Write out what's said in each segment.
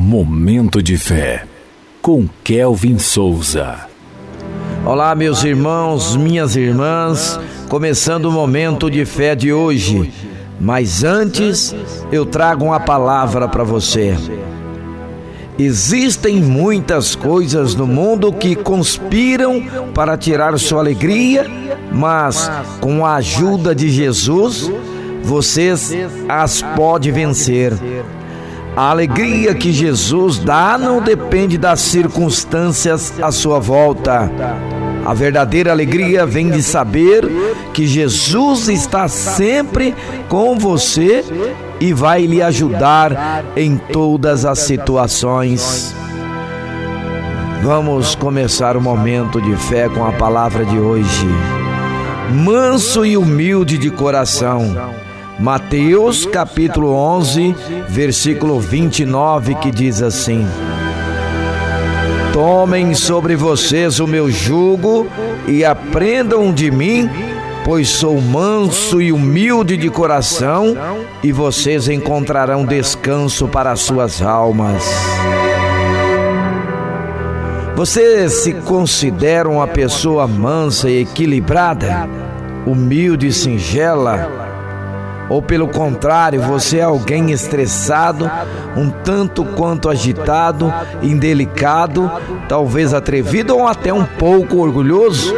Momento de fé, com Kelvin Souza. Olá, meus irmãos, minhas irmãs, começando o momento de fé de hoje. Mas antes, eu trago uma palavra para você. Existem muitas coisas no mundo que conspiram para tirar sua alegria, mas com a ajuda de Jesus, vocês as pode vencer. A alegria que Jesus dá não depende das circunstâncias à sua volta. A verdadeira alegria vem de saber que Jesus está sempre com você e vai lhe ajudar em todas as situações. Vamos começar o momento de fé com a palavra de hoje. Manso e humilde de coração Mateus capítulo 11, versículo 29, que diz assim: Tomem sobre vocês o meu jugo e aprendam de mim, pois sou manso e humilde de coração, e vocês encontrarão descanso para as suas almas. Você se considera uma pessoa mansa e equilibrada, humilde e singela? Ou pelo contrário, você é alguém estressado, um tanto quanto agitado, indelicado, talvez atrevido ou até um pouco orgulhoso?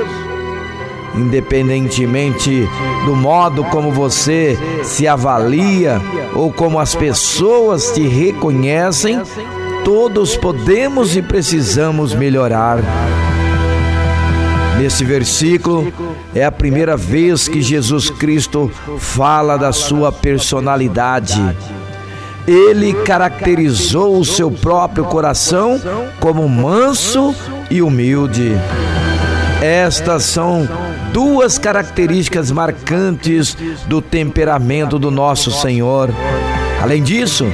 Independentemente do modo como você se avalia ou como as pessoas te reconhecem, todos podemos e precisamos melhorar. Nesse versículo é a primeira vez que Jesus Cristo fala da sua personalidade. Ele caracterizou o seu próprio coração como manso e humilde. Estas são duas características marcantes do temperamento do nosso Senhor. Além disso,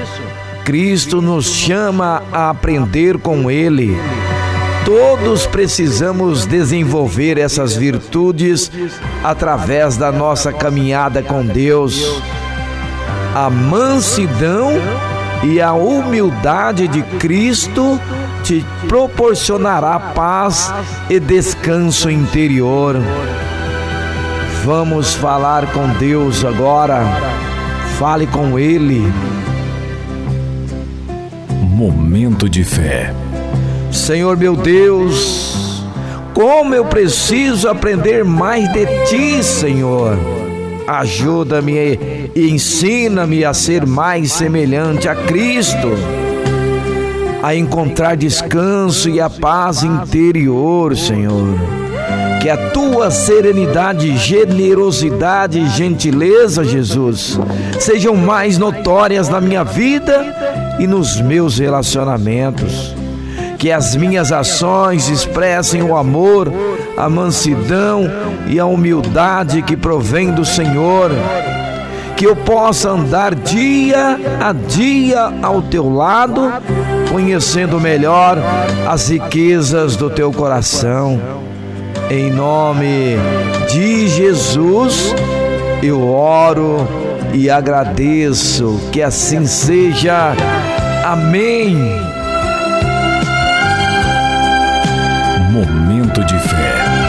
Cristo nos chama a aprender com Ele. Todos precisamos desenvolver essas virtudes através da nossa caminhada com Deus. A mansidão e a humildade de Cristo te proporcionará paz e descanso interior. Vamos falar com Deus agora. Fale com Ele. Momento de fé. Senhor meu Deus, como eu preciso aprender mais de Ti, Senhor. Ajuda-me e ensina-me a ser mais semelhante a Cristo, a encontrar descanso e a paz interior, Senhor. Que a tua serenidade, generosidade e gentileza, Jesus, sejam mais notórias na minha vida e nos meus relacionamentos que as minhas ações expressem o amor, a mansidão e a humildade que provém do Senhor. Que eu possa andar dia a dia ao teu lado, conhecendo melhor as riquezas do teu coração. Em nome de Jesus, eu oro e agradeço. Que assim seja. Amém. Momento de fé.